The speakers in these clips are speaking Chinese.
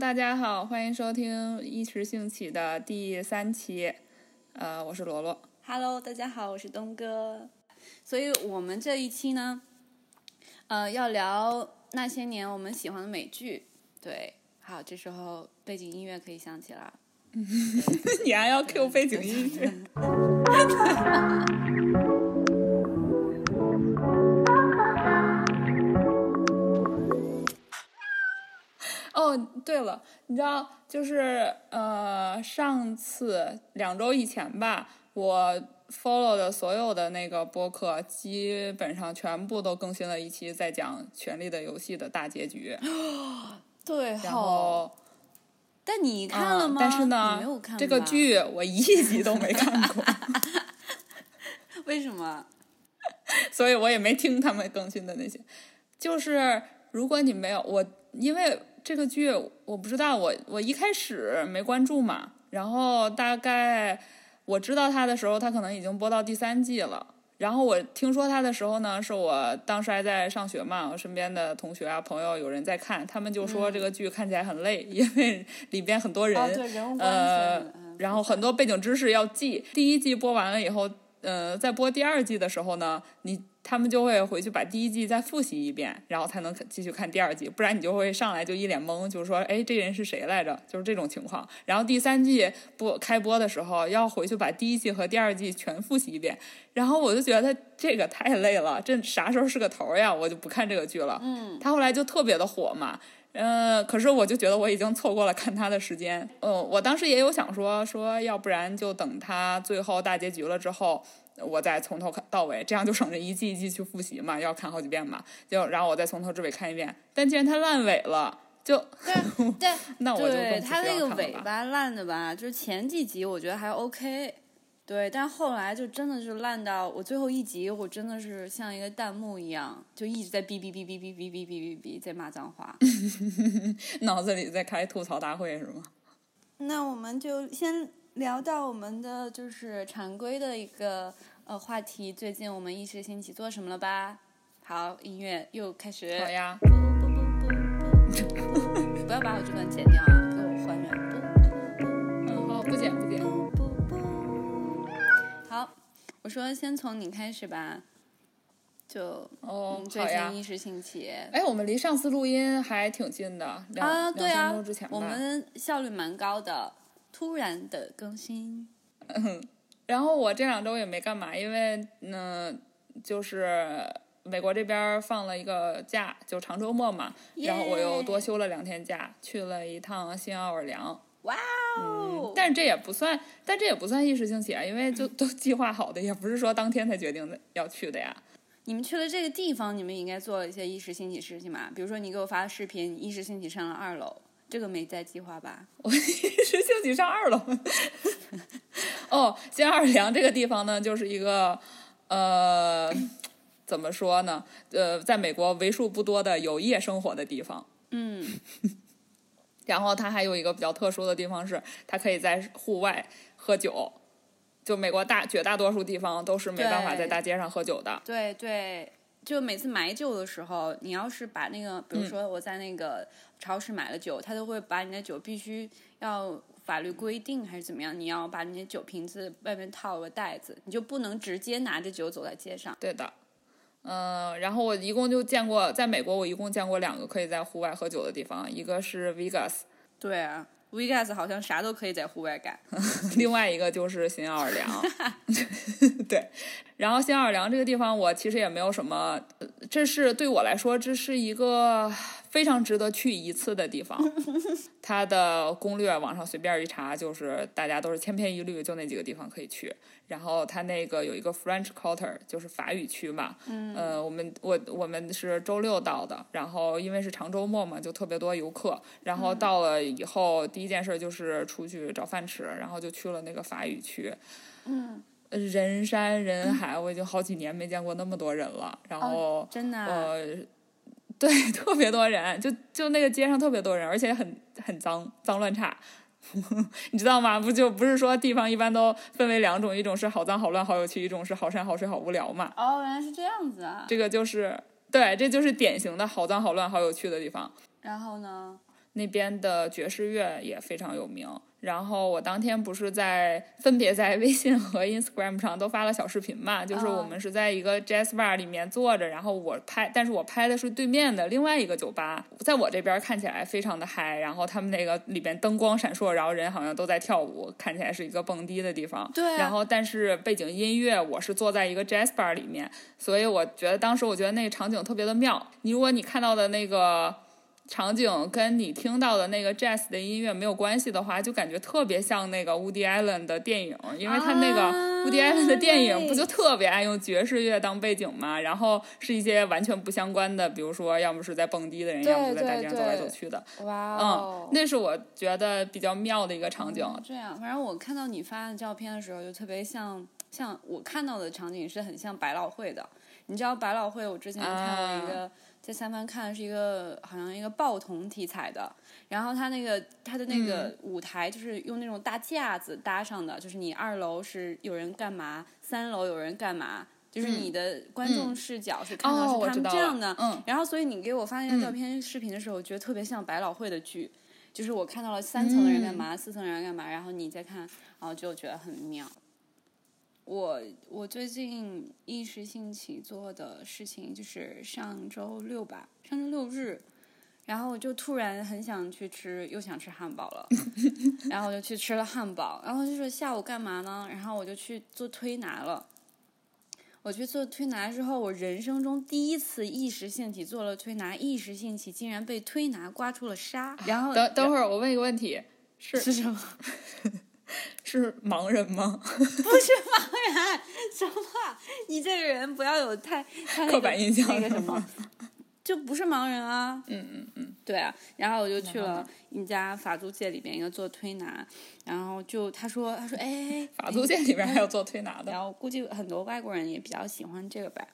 大家好，欢迎收听一时兴起的第三期。呃，我是罗罗。Hello，大家好，我是东哥。所以我们这一期呢，呃，要聊那些年我们喜欢的美剧。对，好，这时候背景音乐可以响起了。你还要 Q 背景音乐？哦，对了，你知道，就是呃，上次两周以前吧，我 follow 的所有的那个播客，基本上全部都更新了一期在讲《权力的游戏》的大结局。对然后，但你看了嗯吗？但是呢没有看，这个剧我一集都没看过，为什么？所以我也没听他们更新的那些。就是如果你没有我，因为这个剧我不知道，我我一开始没关注嘛，然后大概我知道它的时候，它可能已经播到第三季了。然后我听说他的时候呢，是我当时还在上学嘛，我身边的同学啊朋友有人在看，他们就说这个剧看起来很累，因为里边很多人，呃。嗯然后很多背景知识要记。第一季播完了以后，呃，在播第二季的时候呢，你他们就会回去把第一季再复习一遍，然后才能继续看第二季，不然你就会上来就一脸懵，就是说，哎，这人是谁来着？就是这种情况。然后第三季播开播的时候，要回去把第一季和第二季全复习一遍，然后我就觉得这个太累了，这啥时候是个头呀？我就不看这个剧了。嗯，他后来就特别的火嘛，呃，可是我就觉得我已经错过了看他的时间。嗯、我当时也有想说说，要不然就等他最后大结局了之后，我再从头看到尾，这样就省着一季一季去复习嘛，要看好几遍嘛。就然后我再从头至尾看一遍。但既然它烂尾了，就对对，那我就更对不需他那个。尾巴烂的吧，就是前几集我觉得还 OK，对，但后来就真的是烂到我最后一集，我真的是像一个弹幕一样，就一直在哔哔哔哔哔哔哔哔哔哔在骂脏话。脑子里在开吐槽大会是吗？那我们就先聊到我们的就是常规的一个呃话题，最近我们一时兴起做什么了吧？好，音乐又开始。好呀，不要把我这段剪掉啊，给我还原。嗯，好，不剪不剪。不不不。好，我说先从你开始吧，就哦嗯，最近。一时兴起。哎，我们离上次录音还挺近的，两、啊，对两三啊周之前，吧。我们效率蛮高的，突然的更新。然后我这两周也没干嘛，因为嗯、就是美国这边放了一个假，就长周末嘛，然后我又多休了两天假，去了一趟新奥尔良。哇哦！但是这也不算，但这也不算一时兴起啊，因为就 都计划好的，也不是说当天才决定的要去的呀。你们去了这个地方，你们应该做了一些一时兴起事情嘛？比如说你给我发的视频，你一时兴起上了二楼，这个没在计划吧？我 一时兴起上二楼。哦，新奥尔良这个地方呢，就是一个呃，怎么说呢？呃，在美国为数不多的有夜生活的地方。嗯，然后它还有一个比较特殊的地方是，它可以在户外喝酒。就美国大绝大多数地方都是没办法在大街上喝酒的。对对，就每次买酒的时候，你要是把那个，比嗯如说我在那个超市买了酒，他都会把你的酒必须要法律规定还是怎么样，你要把你的酒瓶子外面套个袋子，你就不能直接拿着酒走在街上。对的，嗯、然后我一共就见过，在美国我一共见过两个可以在户外喝酒的地方，一个是 Vegas，对啊，Vegas 好像啥都可以在户外干。另外一个就是新奥尔良。对，然后新奥尔良这个地方，我其实也没有什么，呃这是对我来说，这是一个非常值得去一次的地方。它的攻略网上随便一查，就是大家都是千篇一律，就那几个地方可以去。然后它那个有一个 French Quarter，就是法语区嘛。嗯。呃，我们我我们是周六到的，然后因为是长周末嘛，就特别多游客。然后到了以后，第一件事就是出去找饭吃，然后就去了那个法语区。嗯，人山人海，我已经好几年没见过那么多人了。然后，真的啊、呃，对，特别多人，就就那个街上特别多人，而且很很脏，脏乱差。你知道吗？不就不是说地方一般都分为两种，一种是好脏好乱好有趣，一种是好山好水好无聊嘛。哦，原来是这样子啊。这个就是对，这就是典型的好脏好乱好有趣的地方。然后呢？那边的爵士乐也非常有名。然后我当天不是在分别在 微信和 Instagram 上都发了小视频嘛，就是我们是在一个 jazz bar 里面坐着，然后我拍，但是我拍的是对面的另外一个酒吧，在我这边看起来非常的嗨，然后他们那个里边灯光闪烁，然后人好像都在跳舞，看起来是一个蹦迪的地方。对、啊。然后但是背景音乐我是坐在一个 jazz bar 里面，所以我觉得当时我觉得那个场景特别的妙。你如果你看到的那个。场景跟你听到的那个 jazz 的音乐没有关系的话，就感觉特别像那个 Woody Allen 的电影，因为他那个 Woody Allen 的电影不就特别爱用爵士乐当背景嘛？然后是一些完全不相关的，比如说要么是在蹦迪的人，要么是在大街上走来走去的。哇嗯，那是我觉得比较妙的一个场景。这样，反正我看到你发的照片的时候，就特别像，像我看到的场景是很像百老汇的。你知道百老汇，我之前看了一个。啊在三番看的是一个好像一个报童题材的，然后他那个他的那个舞台就是用那种大架子搭上的，就是你二楼是有人干嘛，三楼有人干嘛，就是你的观众视角是看到是他们这样的。嗯，然后所以你给我发那个照片视频的时候，我觉得特别像百老汇的剧，就是我看到了三层的人干嘛，四层的人干嘛，然后你再看，然后就觉得很妙。我我最近一时兴起做的事情就是上周六吧，上周六日，然后我就突然很想去吃，又想吃汉堡了，然后我就去吃了汉堡，然后就说下午干嘛呢？然后我就去做推拿了。我去做推拿之后，我人生中第一次一时兴起做了推拿，一时兴起竟然被推拿刮出了痧。然后等等会儿我问一个问题，是是什么？是盲人吗？不是盲人，什么？你这个人不要有太太、那个、刻板印象那个什么，就不是盲人啊。嗯嗯嗯，对啊。然后我就去了一家法租界里边一个做推拿，然后就他说他说哎，法租界里边还有做推拿的，然后估计很多外国人也比较喜欢这个吧。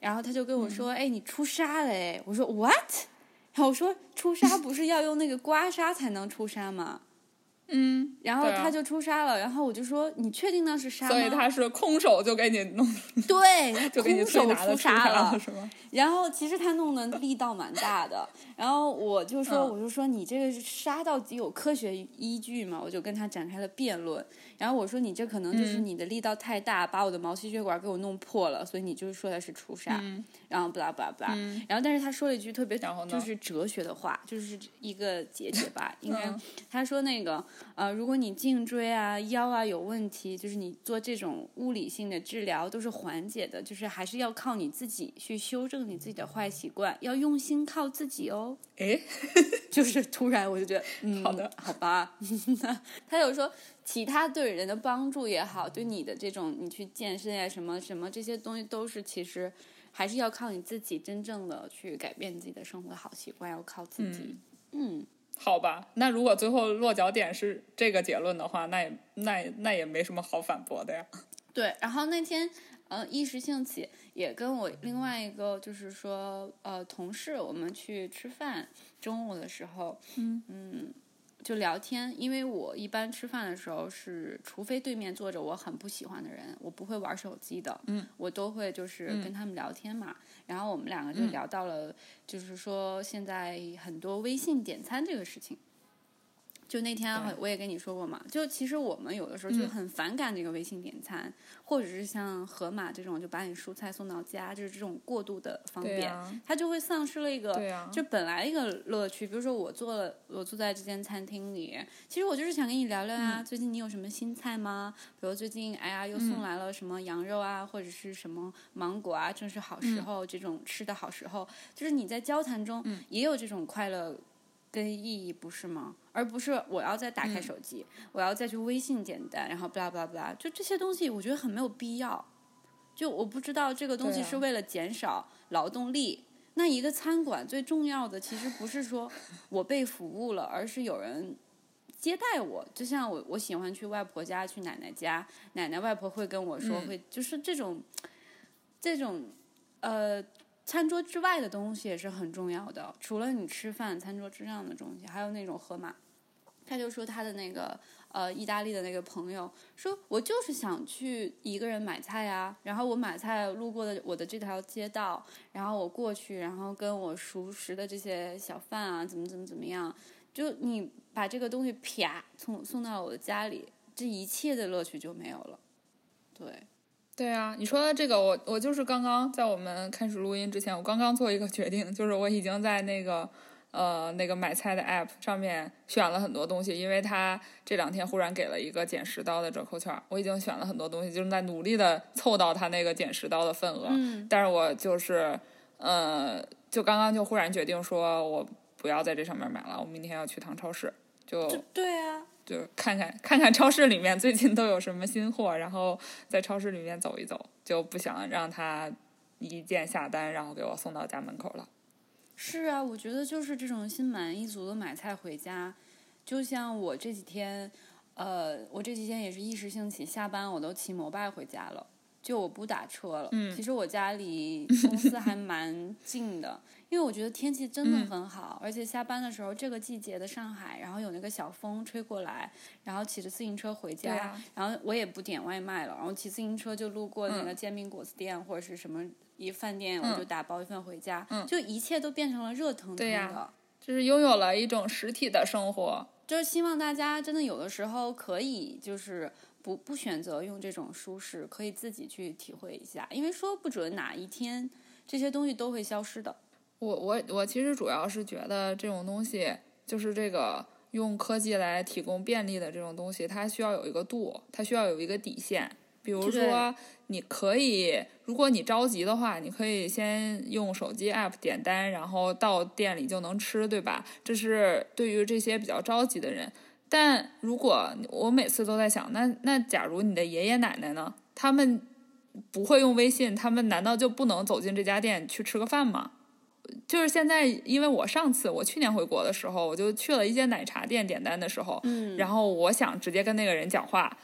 然后他就跟我说，哎、你出痧了哎，我说 what？然后我说出痧不是要用那个刮痧才能出痧吗？嗯，然后他就出痧了，然后我就说你确定那是痧吗？所以他是空手就给你弄，对，他就给你空手出痧了，是吗？然后其实他弄的力道蛮大的，然后我就说，嗯我就说你这个痧到底有科学依据吗？我就跟他展开了辩论。然后我说你这可能就是嗯你的力道太大，把我的毛细血管给我弄破了，所以你就是说的是出痧。然后不拉不拉不拉，然后但是他说了一句特别就是哲学的话，就是一个结解吧，应该嗯他说那个呃，如果你颈椎啊、腰啊有问题，就是你做这种物理性的治疗都是缓解的，就是还是要靠你自己去修正你自己的坏习惯，要用心靠自己哦。哎，就是突然我就觉得，嗯，好的，好吧。他有说其他对人的帮助也好，对你的这种你去健身呀、什么什么这些东西都是其实还是要靠你自己真正的去改变自己的生活好习惯，要靠自己。嗯好吧，那如果最后落脚点是这个结论的话，那也那也那也没什么好反驳的呀。对，然后那天呃一时兴起，也跟我另外一个就是说呃同事，我们去吃饭，中午的时候，嗯就聊天，因为我一般吃饭的时候是，除非对面坐着我很不喜欢的人，我不会玩手机的，嗯，我都会就是跟他们聊天嘛。然后我们两个就聊到了，就是说现在很多微信点餐这个事情。就那天我也跟你说过嘛，就其实我们有的时候就嗯很反感这个微信点餐，或者是像盒马这种就把你蔬菜送到家，就是这种过度的方便，它就会丧失了一个就本来一个乐趣。比如说我做了，我坐在这间餐厅里，其实我就是想跟你聊聊啊，最近你有什么新菜吗？比如最近哎呀又送来了什么羊肉啊，或者是什么芒果啊，正是好时候，这种吃的好时候，就是你在交谈中也有这种快乐。跟意义不是吗？而不是我要再打开手机，我要再去微信点单，然后巴拉巴拉巴拉，就这些东西，我觉得很没有必要。就我不知道这个东西是为了减少劳动力。那一个餐馆最重要的其实不是说我被服务了，而是有人接待我。就像我，我喜欢去外婆家、去奶奶家，奶奶外婆会跟我说，嗯会就是这种这种呃。餐桌之外的东西也是很重要的，除了你吃饭，餐桌之上的东西，还有那种盒马。他就说他的那个呃意大利的那个朋友说，我就是想去一个人买菜啊，然后我买菜路过的我的这条街道，然后我过去，然后跟我熟识的这些小贩啊，怎么怎么怎么样，就你把这个东西啪送送到我的家里，这一切的乐趣就没有了。对，对啊，你说的这个，我我就是刚刚在我们开始录音之前，我刚刚做一个决定，就是我已经在那个呃那个买菜的 app 上面选了很多东西，因为他这两天忽然给了一个减十刀的折扣券，我已经选了很多东西，就是在努力的凑到他那个减十刀的份额。嗯，但是我就是呃，就刚刚就忽然决定说，我不要在这上面买了，我明天要去趟超市，就对啊，就看看看看超市里面最近都有什么新货，然后在超市里面走一走，就不想让他一键下单，然后给我送到家门口了。是啊，我觉得就是这种心满意足的买菜回家，就像我这几天，呃，我这几天也是一时兴起，下班我都骑摩拜回家了，就我不打车了。嗯其实我家离公司还蛮近的，因为我觉得天气真的嗯很好，而且下班的时候这个季节的上海，然后有那个小风吹过来，然后骑着自行车回家，啊然后我也不点外卖了，然后骑自行车就路过那嗯个煎饼果子店、或者是什么一饭店，我就嗯打包一份回家，嗯就一切都变成了热腾腾的。就是拥有了一种实体的生活。就是希望大家真的有的时候可以就是不不选择用这种舒适，可以自己去体会一下，因为说不准哪一天这些东西都会消失的。我我我其实主要是觉得这种东西，就是这个用科技来提供便利的这种东西，它需要有一个度，它需要有一个底线。比如说，你可以，如果你着急的话，你可以先用手机 app 点单，然后到店里就能吃，对吧？这是对于这些比较着急的人。但如果我每次都在想，那那假如你的爷爷奶奶呢？他们不会用微信，他们难道就不能走进这家店去吃个饭吗？就是现在，因为我上次我去年回国的时候，我就去了一间奶茶店点单的时候，嗯然后我想直接跟那个人讲话，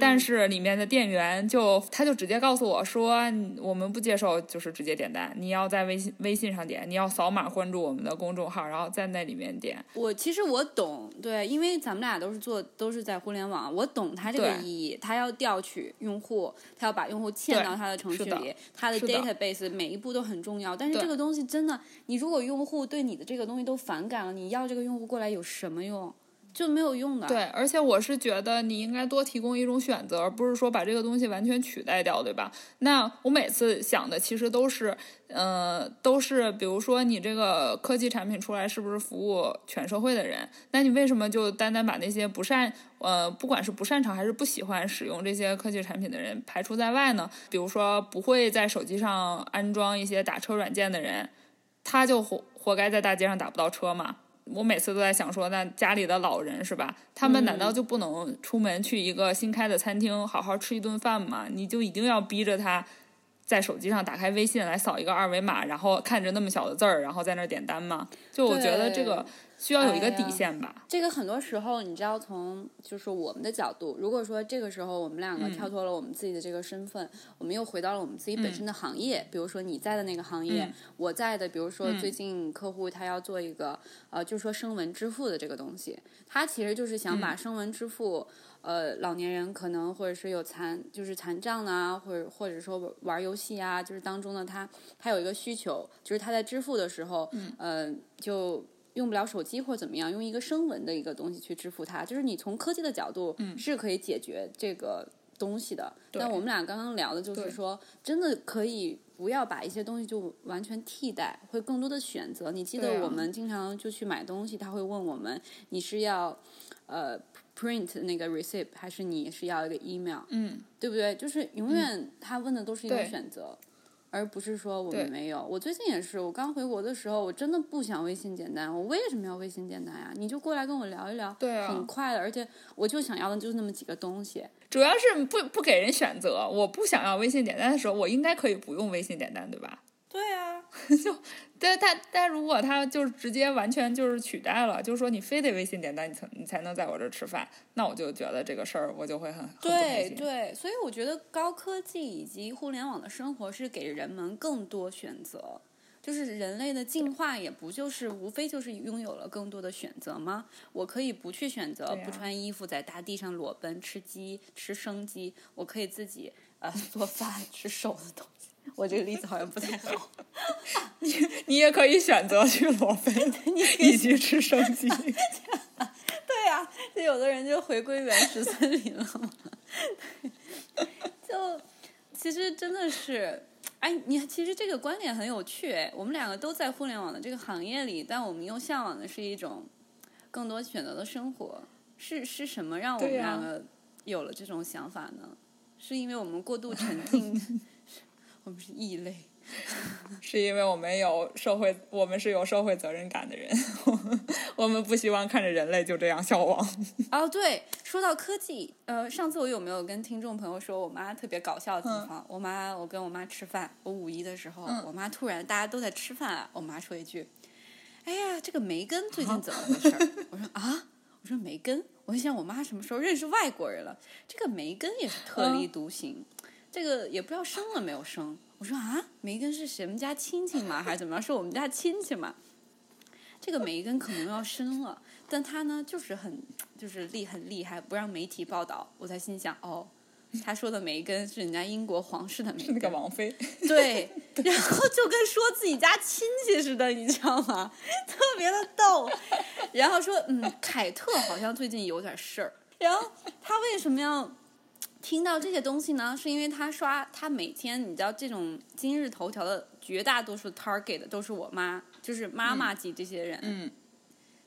但是里面的店员就他就直接告诉我说，嗯我们不接受就是直接点单，你要在微信微信上点，你要扫码关注我们的公众号，然后在那里面点。我其实我懂，对，因为咱们俩都是做都是在互联网，我懂它这个意义，它要调取用户，它要把用户嵌到它的程序里，它的 database 每一步都很重要。但是这个东西真的，你如果用户对你的这个东西都反感了，你要这个用户过来有什么用？就没有用的。对，而且我是觉得你应该多提供一种选择，而不是说把这个东西完全取代掉，对吧？那我每次想的其实都是，呃，都是比如说你这个科技产品出来是不是服务全社会的人？那你为什么就单单把那些不擅，呃，不管是不擅长还是不喜欢使用这些科技产品的人排除在外呢？比如说不会在手机上安装一些打车软件的人，他就活活该在大街上打不到车嘛？我每次都在想说，那家里的老人是吧？他们难道就不能出门去一个新开的餐厅好好吃一顿饭吗？你就一定要逼着他在手机上打开微信来扫一个二维码，然后看着那么小的字儿，然后在那儿点单吗？就我觉得这个需要有一个底线吧。这个很多时候，你知道，从就是我们的角度，如果说这个时候我们两个跳脱了我们自己的这个身份，我们又回到了我们自己本身的行业，比如说你在的那个行业，嗯我在的，比如说最近客户他要做一个呃，就是说声纹支付的这个东西，他其实就是想把声纹支付。呃，老年人可能或者是有残，就是残障啊，或者或者说玩游戏啊，就是当中的，他他有一个需求，就是他在支付的时候，嗯，呃，就用不了手机或怎么样，用一个声纹的一个东西去支付它，就是你从科技的角度是可以解决这个东西的。但我们俩刚刚聊的就是说，真的可以不要把一些东西就完全替代，会更多的选择。你记得我们经常就去买东西，他会问我们你是要呃 print 那个 receipt 还是你是要一个 email，嗯，对不对？就是永远他问的都是一个选择。而不是说我们没有。我最近也是，我刚回国的时候，我真的不想微信简单。我为什么要微信简单呀？你就过来跟我聊一聊，对啊很快的。而且我就想要的就是那么几个东西。主要是不不给人选择。我不想要微信简单的时候，我应该可以不用微信简单，对吧？对啊，就但但但如果他就是直接完全就是取代了，就是说你非得微信点单，你才你才能在我这儿吃饭，那我就觉得这个事儿我就会很。对对，所以我觉得高科技以及互联网的生活是给人们更多选择。就是人类的进化也不就是无非就是拥有了更多的选择吗？我可以不去选择啊不穿衣服在大地上裸奔吃鸡吃生鸡，我可以自己呃做饭吃熟的东西。我这个例子好像不太好。你你也可以选择去裸奔，以及吃生鸡。对呀、就有的人就回归原始森林了嘛。就其实真的是，哎，你其实这个观点很有趣哎。我们两个都在互联网的这个行业里，但我们又向往的是一种更多选择的生活。是是什么让我们两个有了这种想法呢？是因为我们过度沉浸，我们是异类。是因为我们有社会，我们是有社会责任感的人，我们不希望看着人类就这样消亡。哦，对，说到科技，呃，上次我有没有跟听众朋友说我妈特别搞笑的地方？我妈，我跟我妈吃饭，我五一的时候，我妈突然大家都在吃饭啊，我妈说一句：“哎呀，这个梅根最近怎么回事儿？”我说啊，我说梅根，我就想我妈什么时候认识外国人了？这个梅根也是特立独行，这个也不知道生了没有生。我说啊，梅根是谁们家亲戚吗？还是怎么样？是我们家亲戚吗？这个梅根可能要生了，但他呢就是很就是厉很厉害，不让媒体报道。我才心想，哦，他说的梅根是人家英国皇室的梅 那个，王妃，对，然后就跟说自己家亲戚似的，你知道吗？特别的逗。然后说，嗯，凯特好像最近有点事儿。然后他为什么要听到这些东西呢？是因为他刷，他每天你知道这种今日头条的绝大多数 target 的都是我妈，就是妈妈级这些人。嗯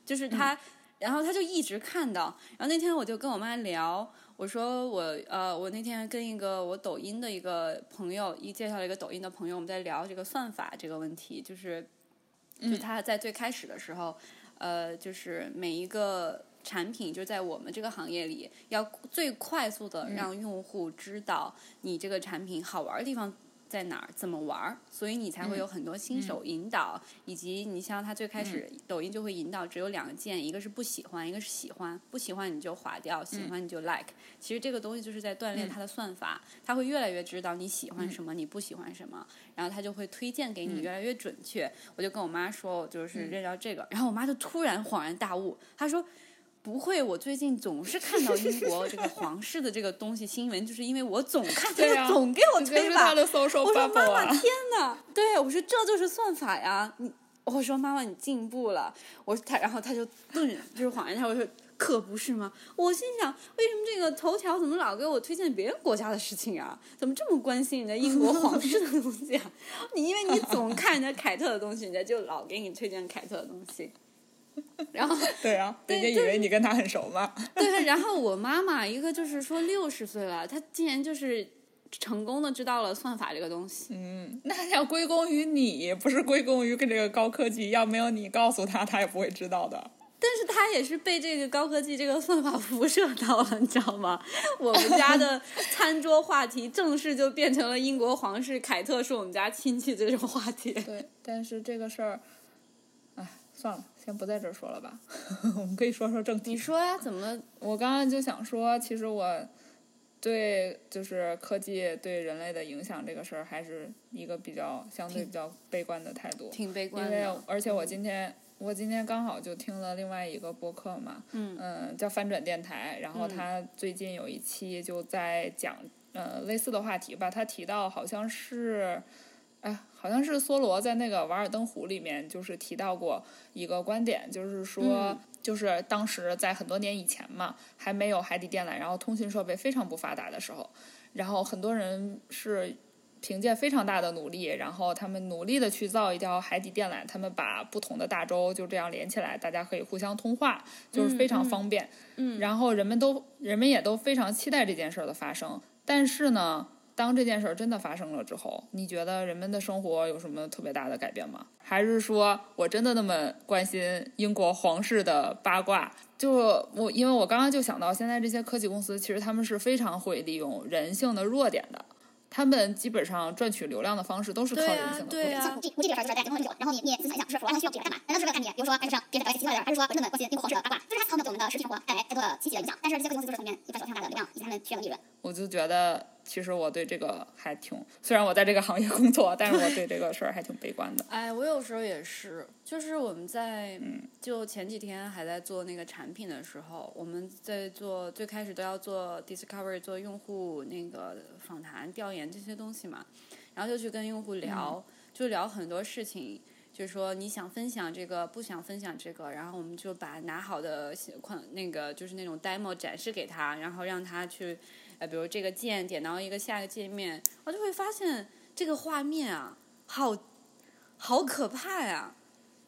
就是他，然后他就一直看到。然后那天我就跟我妈聊，我说我呃，我那天跟一个我抖音的一个朋友，一介绍了一个抖音的朋友，我们在聊这个算法这个问题，就是就他在最开始的时候，呃，就是每一个。产品就在我们这个行业里，要最快速的让用户知道你这个产品好玩的地方在哪儿，怎么玩儿，所以你才会有很多新手引导，以及你像它最开始、抖音就会引导只有两个键，一个是不喜欢，一个是喜欢，不喜欢你就划掉，喜欢你就 like。其实这个东西就是在锻炼它的算法，它会越来越知道你喜欢什么，你不喜欢什么，然后它就会推荐给你越来越准确。我就跟我妈说，我就是认到这个，然后我妈就突然恍然大悟，她说。不会，我最近总是看到英国这个皇室的这个东西新闻，就是因为我总看，他总给我推吧。我说妈妈，啊。天哪！对，我说这就是算法呀。你，我说妈妈你进步了。我他，然后他就顿就是恍然大悟，我说可不是吗？我心想，为什么这个头条怎么老给我推荐别人国家的事情啊？怎么这么关心人家英国皇室的东西啊？你因为你总看人家凯特的东西，人家就老给你推荐凯特的东西。然后 对啊，对人家以为你跟他很熟嘛。对，然后我妈妈一个就是说六十岁了，她竟然就是成功的知道了算法这个东西。嗯，那要归功于你，不是归功于跟这个高科技。要没有你告诉他，他也不会知道的。但是他也是被这个高科技这个算法辐射到了，你知道吗？我们家的餐桌话题正式就变成了英国皇室凯特是我们家亲戚这种话题。对，但是这个事儿，哎，算了，先不在这儿说了吧。我们可以说说正题。你说呀？怎么？我刚刚就想说，其实我对就是科技对人类的影响这个事儿，还是一个比较相对比较悲观的态度。挺悲观因为的。而且我今天我今天刚好就听了另外一个播客嘛，嗯叫翻转电台，然后他最近有一期就在讲呃类似的话题吧，他提到好像是。哎，好像是梭罗在那个《瓦尔登湖》里面，就是提到过一个观点，就是说，嗯就是当时在很多年以前嘛，还没有海底电缆，然后通讯设备非常不发达的时候，然后很多人是凭借非常大的努力，然后他们努力的去造一条海底电缆，他们把不同的大洲就这样连起来，大家可以互相通话，就是非常方便。嗯然后人们都人们也都非常期待这件事儿的发生，但是呢。当这件事儿真的发生了之后，你觉得人们的生活有什么特别大的改变吗？还是说我真的那么关心英国皇室的八卦？就我，因为我刚刚就想到，现在这些科技公司其实他们是非常会利用人性的弱点的，他们基本上赚取流量的方式都是靠人性的弱点。啊对啊像五 G，五 G 这个事儿就是大家结婚很久，然后你你也思考一下，就是我完全需要这个干嘛？难道是为了看你，比如说还是让别人在奇怪的，还是说真的关心英国皇室的八卦？就是他从对我们的实体生活带来太多的积极的影响。但是这些科技公司就是从里面一赚取非常大的流量，以及他们需要的利润。我就觉得，其实我对这个还挺，虽然我在这个行业工作，但是我对这个事儿还挺悲观的。哎，我有时候也是，就是我们在，就前几天还在做那个产品的时候，我们在做最开始都要做 discovery，做用户那个访谈、调研这些东西嘛。然后就去跟用户聊，就聊很多事情。就是说你想分享这个，不想分享这个，然后我们就把拿好的款那个就是那种 demo 展示给他，然后让他去，呃，比如这个键点到一个下一个界面，我就会发现这个画面啊，好，好可怕呀，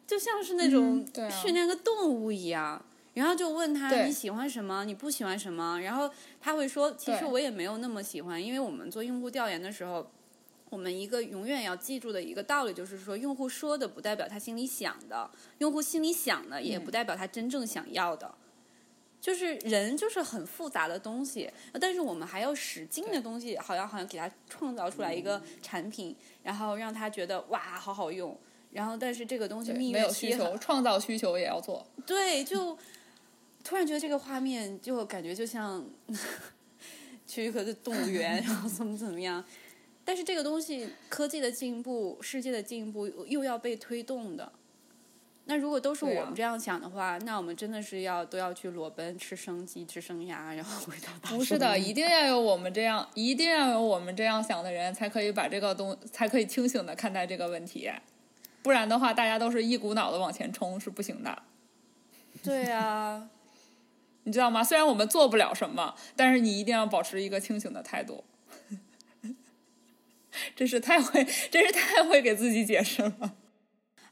就像是那种训练个动物一样。然后就问他你喜欢什么，你不喜欢什么，然后他会说，其实我也没有那么喜欢，因为我们做用户调研的时候。我们一个永远要记住的一个道理就是说，用户说的不代表他心里想的，用户心里想的也不代表他真正想要的。就是人就是很复杂的东西，但是我们还要使劲的东西，好像好像给他创造出来一个产品，然后让他觉得哇好好用，然后但是这个东西蜜没有需求，创造需求也要做。对，就突然觉得这个画面就感觉就像 去一个动物园，然后怎么怎么样。但是这个东西，科技的进步，世界的进步又要被推动的。那如果都是我们这样想的话，那我们真的是要都要去裸奔、吃生鸡、吃生鸭，然后回到大不是的，一定要有我们这样，一定要有我们这样想的人，才可以把这个东，才可以清醒的看待这个问题。不然的话，大家都是一股脑的往前冲是不行的，对啊，你知道吗？虽然我们做不了什么，但是你一定要保持一个清醒的态度。真是太会，真是太会给自己解释了。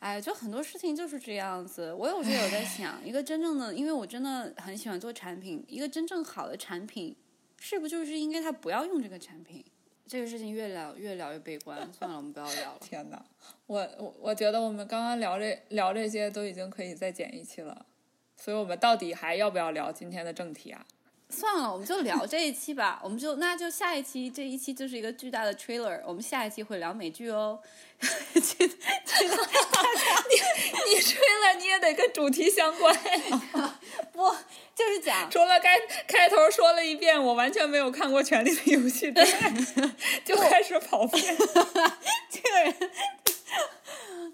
哎，就很多事情就是这样子。我有时候有在想，一个真正的，因为我真的很喜欢做产品，一个真正好的产品，是不就是应该他不要用这个产品？这个事情越聊越聊越悲观，算了，我们不要聊了。天哪，我我我觉得我们刚刚聊这聊这些都已经可以再剪一期了，所以我们到底还要不要聊今天的正题啊？算了，我们就聊这一期吧。我们就那就下一期，这一期就是一个巨大的 trailer。我们下一期会聊美剧哦。记得记得你吹了，你也得跟主题相关。不就是讲除了开开头说了一遍我完全没有看过《权力的游戏》之外，就开始跑偏。这个人。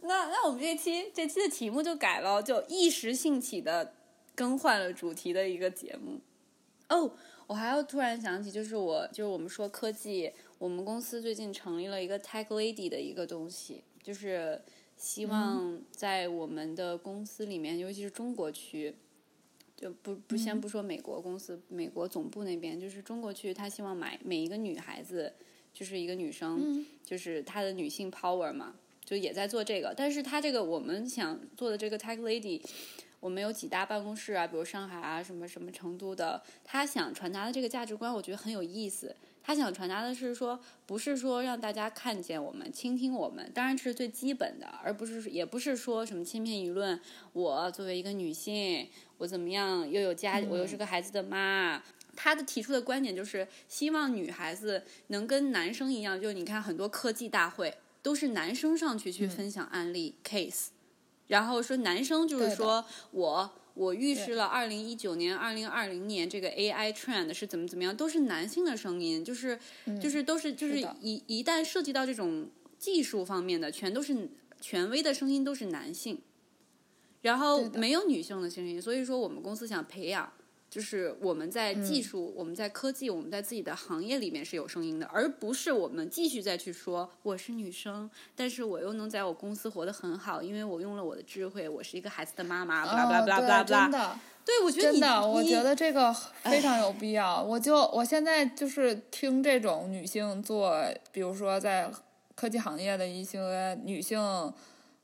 那那我们这期这期的题目就改了，就一时兴起的更换了主题的一个节目。哦，我还要突然想起，就是我就是我们说科技，我们公司最近成立了一个 Tech Lady 的一个东西，就是希望在我们的公司里面，尤其是中国区。就不不先不说美国公司，美国总部那边就是中国区，他希望买每一个女孩子，就是一个女生，就是她的女性 power 嘛，就也在做这个。但是他这个我们想做的这个 Tech Lady，我们有几大办公室啊，比如上海啊，什么什么成都的，他想传达的这个价值观，我觉得很有意思。他想传达的是说，不是说让大家看见我们、倾听我们，当然这是最基本的，而不是也不是说什么千篇一律。我作为一个女性，我怎么样，又有家，我又是个孩子的妈。他的提出的观点就是希望女孩子能跟男生一样，就你看很多科技大会都是男生上去去分享案例、case，然后说男生就是说我我预示了二零一九年、二零二零年这个 AI trend 是怎么怎么样，都是男性的声音，就是、就是都是就是是一一旦涉及到这种技术方面的，全都是权威的声音都是男性，然后没有女性的声音，所以说我们公司想培养。就是我们在技嗯术、我们在科技、我们在自己的行业里面是有声音的，而不是我们继续再去说我是女生，但是我又能在我公司活得很好，因为我用了我的智慧，我是一个孩子的妈妈，巴拉巴拉巴拉巴拉。真的。对，我觉得你真的，我觉得这个非常有必要。我就我现在就是听这种女性做，比如说在科技行业的一些女性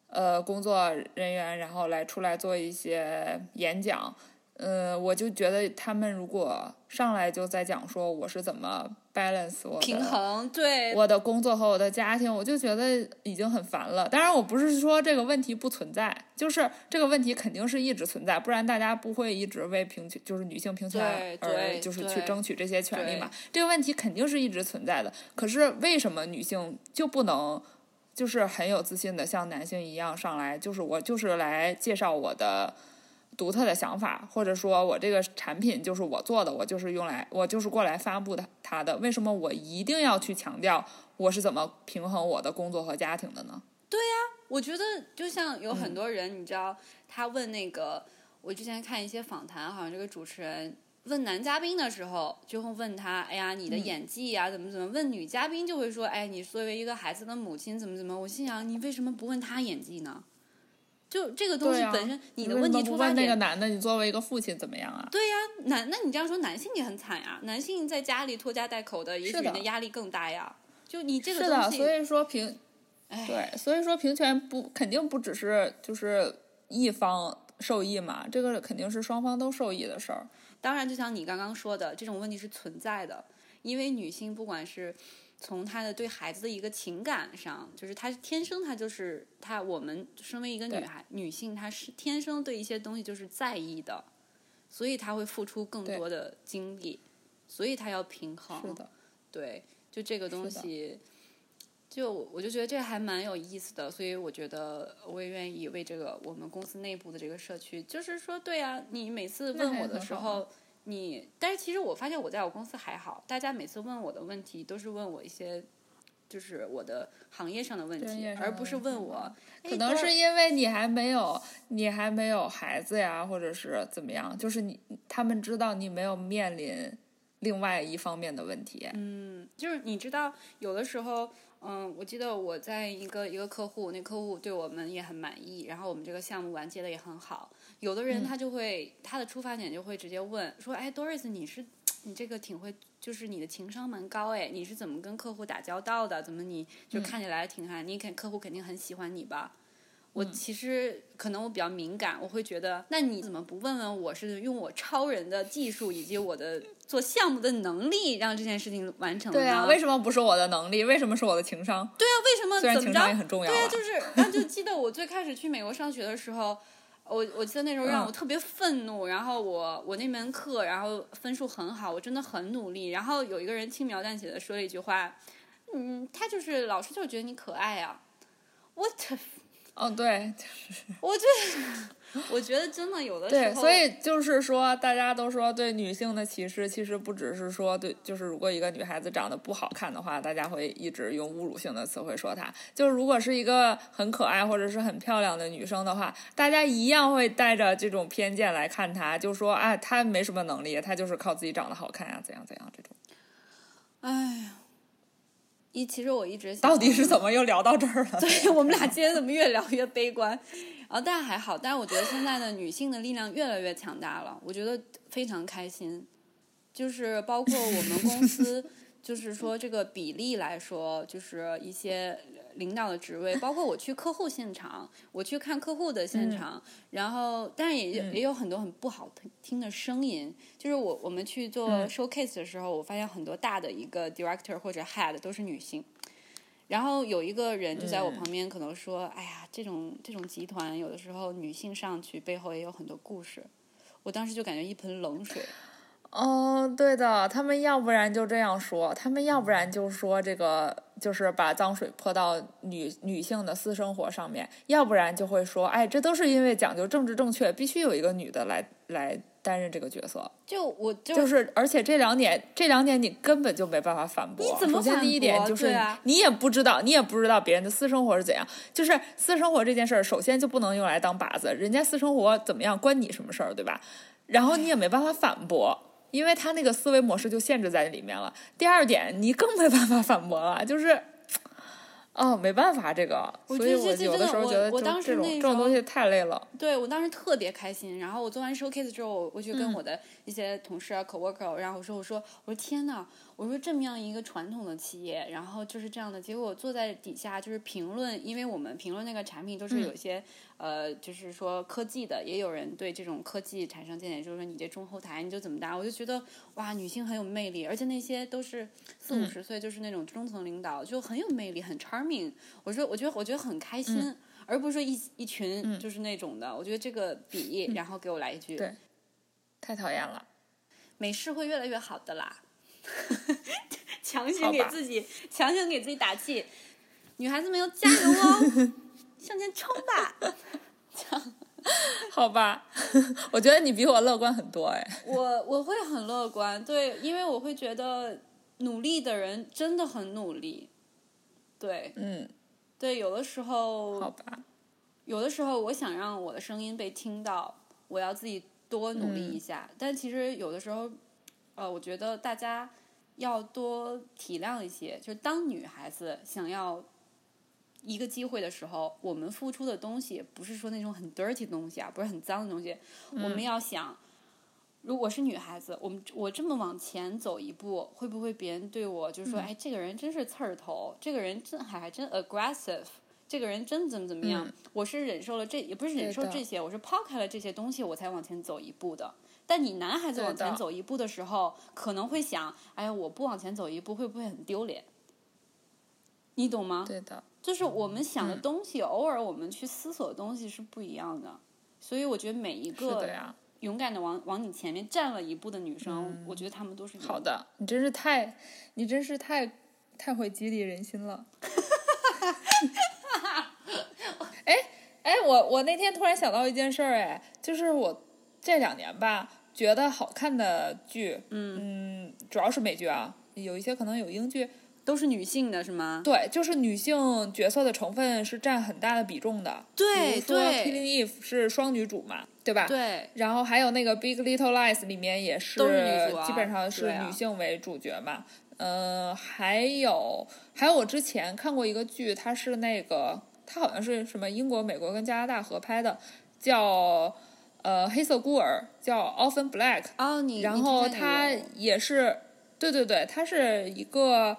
呃工作人员，然后来出来做一些演讲。嗯，我就觉得他们如果上来就在讲说我是怎么 balance 我的平衡，对，我的工作和我的家庭，我就觉得已经很烦了。当然，我不是说这个问题不存在，就是这个问题肯定是一直存在，不然大家不会一直为平权，就是女性平权而就是去争取这些权利嘛。这个问题肯定是一直存在的。可是为什么女性就不能就是很有自信的像男性一样上来，就是我就是来介绍我的。独特的想法，或者说我这个产品就是我做的，我就是用来，我就是过来发布的它的。为什么我一定要去强调我是怎么平衡我的工作和家庭的呢？对呀我觉得就像有嗯很多人，你知道，他问那个，我之前看一些访谈，好像这个主持人问男嘉宾的时候，就会问他，哎呀，你的演技呀、怎么怎么？问女嘉宾就会说，哎，你作为一个孩子的母亲，怎么怎么？我心想，你为什么不问他演技呢？就这个东西本身，你的问题出发点个男的，你作为一个父亲怎么样啊？对呀、男那你这样说，男性也很惨呀。男性在家里拖家带口的，也许你的压力更大呀。就你这个是的，东西，所以说平哎，对，所以说平权不肯定不只是就是一方受益嘛，这个肯定是双方都受益的事儿。当然，就像你刚刚说的，这种问题是存在的，因为女性不管是从她的对孩子的一个情感上，就是她天生她就是她，我们身为一个女孩女性，她是天生对一些东西就是在意的，所以她会付出更多的精力，所以她要平衡。是的，对，就这个东西，就我就觉得这还蛮有意思的，所以我觉得我也愿意为这个我们公司内部的这个社区，就是说，对啊、你每次问我的时候，你，但是其实我发现我在我公司还好，大家每次问我的问题都是问我一些。就是我的行业上的问题而不是问我，哎可能是因为你还没有你还没有孩子呀，或者是怎么样，就是你他们知道你没有面临另外一方面的问题。嗯，就是你知道，有的时候，嗯，我记得我在一个一个客户，那客户对我们也很满意，然后我们这个项目完结的也很好。有的人嗯他就会、他的出发点就会直接问说：“哎，Doris，你是你这个挺会，就是你的情商蛮高哎，你是怎么跟客户打交道的？怎么你就看起来挺嗨？你肯客户肯定很喜欢你吧？”我其实可能我比较敏感，我会觉得，那你怎么不问问我是用我超人的技术以及我的做项目的能力让这件事情完成的呢？对啊，为什么不是我的能力？为什么是我的情商？对啊，为什么虽然怎么着情商也很重要对啊，啊就是，然后就记得我最开始去美国上学的时候，我我记得那时候让我嗯特别愤怒，然后我我那门课，然后分数很好，我真的很努力，然后有一个人轻描淡写的说了一句话，嗯，他就是老师就是觉得你可爱啊，what，the f- 哦，对 我觉得 我觉得真的有的时对，候，所以就是说，大家都说对女性的歧视，其实不只是说对，就是如果一个女孩子长得不好看的话，大家会一直用侮辱性的词汇说她。就是如果是一个很可爱或者是很漂亮的女生的话，大家一样会带着这种偏见来看她，就说啊，她没什么能力，她就是靠自己长得好看呀、怎样怎样这种。哎呀，一其实我一直想到底是怎么又聊到这儿了？对我们俩今天怎么越聊越悲观？然后但还好，但是我觉得现在的女性的力量越来越强大了，我觉得非常开心。就是包括我们公司，就是说这个比例来说，就是一些领导的职位，包括我去客户现场，我去看客户的现场，然后但是也有也有很多很不好听听的声音。就是我我们去做嗯 showcase 的时候，我发现很多大的一个 director 或者 head 都是女性。然后有一个人就在我嗯旁边，可能说：“哎呀，这种这种集团有的时候女性上去背后也有很多故事。”我当时就感觉一盆冷水。哦，对的，他们要不然就这样说，他们要不然就说这个就是把脏水泼到女女性的私生活上面，要不然就会说，哎，这都是因为讲究政治正确，必须有一个女的来来担任这个角色。就我就就是，而且这两点，这两点你根本就没办法反驳。你怎么首先第一点就是啊你也不知道，你也不知道别人的私生活是怎样。就是私生活这件事儿，首先就不能用来当靶子，人家私生活怎么样关你什么事儿，对吧？然后你也没办法反驳。因为他那个思维模式就限制在里面了。第二点，你更没办法反驳了，就是，哦，没办法，这个，我所以我有的的时候觉得这种当时那时候这种东西太累了。对我当时特别开心。然后我做完 showcase 之后，我去嗯跟我的一些同事啊、coworker，然后我说：“我说我说天呐，我说这么样一个传统的企业，然后就是这样的，结果坐在底下就是评论，因为我们评论那个产品都是嗯有一些、呃，就是说科技的，也有人对这种科技产生见解，就是说你这中后台你就怎么搭，我就觉得哇，女性很有魅力，而且那些都是四嗯五十岁，就是那种中层领导，就很有魅力，很 charming。我说我觉得我觉得很开心。嗯而不是说一一群就是那种的，我觉得这个比，然后给我来一句，嗯对太讨厌了。美式会越来越好的啦，强行给自己强行给自己打气，女孩子们要加油哦，向前冲吧！好吧，我觉得你比我乐观很多哎。我我会很乐观，对，因为我会觉得努力的人真的很努力，对嗯，对，有的时候好吧，有的时候我想让我的声音被听到，我要自己多努力嗯一下。但其实有的时候，呃，我觉得大家要多体谅一些，就是当女孩子想要一个机会的时候，我们付出的东西不是说那种很 dirty 的东西啊，不是很脏的东西，我们要想。如果是女孩子，我们我这么往前走一步，会不会别人对我就说，哎，这个人真是刺儿头，这个人真还还真 aggressive，这个人真怎么怎么样？我是忍受了这，也不是忍受这些，我是抛开了这些东西，我才往前走一步的。但你男孩子往前走一步的时候，可能会想，哎呀，我不往前走一步，会不会很丢脸？你懂吗？对的，就是我们想的嗯东西，偶尔我们去思索的东西是不一样的。所以我觉得每一个。勇敢的往往你前面站了一步的女生，我觉得她们都是好的，你真是太，你真是太太会激励人心了。哎哎，我我那天突然想到一件事儿，哎，就是我这两年吧，觉得好看的剧，嗯主要是美剧啊，有一些可能有英剧，都是女性的是吗？对，就是女性角色的成分是占很大的比重的。对比如说《对 Killing Eve》是双女主嘛，对吧？。对，然后还有那个《Big Little Lies》里面也是，都是女主啊基本上是女性为主角嘛。嗯、还有还有我之前看过一个剧，它是那个它好像是什么英国、美国跟加拿大合拍的，叫呃黑色孤儿，叫《Orphan Black》。哦，你然后它也是，对对对，它是一个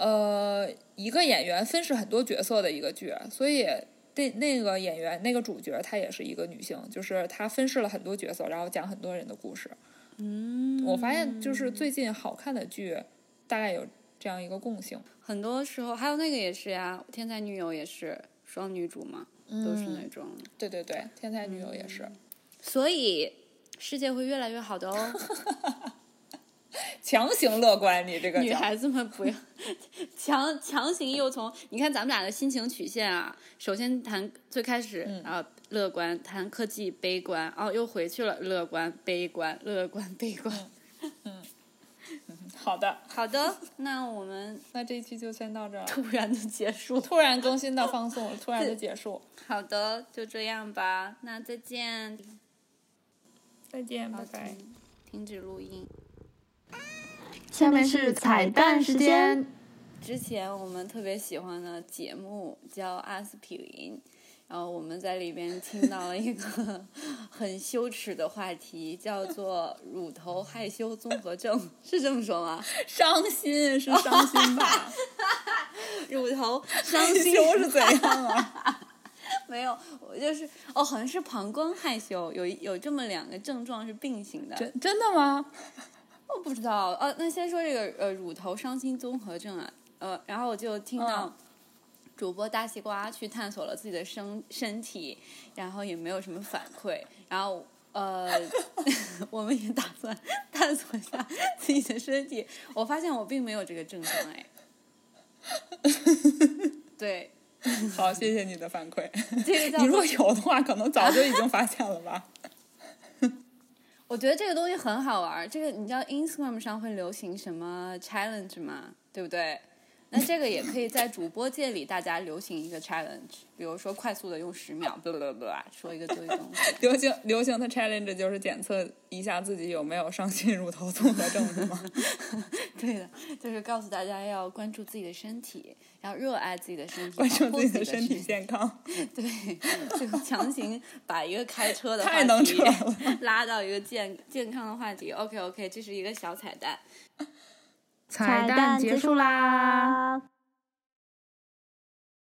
呃一个演员分饰很多角色的一个剧，所以那那个演员那个主角她也是一个女性，就是她分饰了很多角色，然后讲很多人的故事。嗯，我发现就是最近好看的剧大概有这样一个共性，很多时候还有那个也是呀，《天才女友》也是双女主嘛，都是那种，对对对，天才女友也是。所以世界会越来越好的哦。强行乐观，你这个女孩子们不要强强行又从你看咱们俩的心情曲线啊，首先谈最开始啊、乐观，谈科技悲观，哦又回去了乐观悲观乐观悲观。嗯好的，好的，那我们 那这一期就先到这儿。突然的结束。突然更新到放送，突然的结束，好的，就这样吧，那再见。再见，拜拜。停止录音。下面是彩蛋时间。之前我们特别喜欢的节目叫《阿司匹林》，然后我们在里边听到了一个 很羞耻的话题，叫做“乳头害羞综合症”，是这么说吗？伤心是伤心吧？乳头伤伤心羞是怎样啊？没有，我就是哦，好像是膀胱害羞，有有这么两个症状是并行的。真真的吗？我不知道，呃，那先说这个呃乳头伤心综合症啊，呃，然后我就听到嗯主播大西瓜去探索了自己的身身体，然后也没有什么反馈，然后呃，我们也打算探索一下自己的身体，我发现我并没有这个症状哎，对，好，谢谢你的反馈。这个叫 你如果有的话，可能早就已经发现了吧？我觉得这个东西很好玩。这个你知道 Instagram 上会流行什么 challenge 吗？对不对？那这个也可以在主播界里大家流行一个 challenge，比如说快速的用十秒，blah blah blah 说一个对东西。流行流行的 challenge 就是检测一下自己有没有伤心乳头综合症，是吗？对的，就是告诉大家要关注自己的身体，要热爱自己的身体，关注自己的的身体健康。对，就强行把一个开车的话太能题扯了拉到一个健健康的话题。OK OK，这是一个小彩蛋。彩蛋结束啦！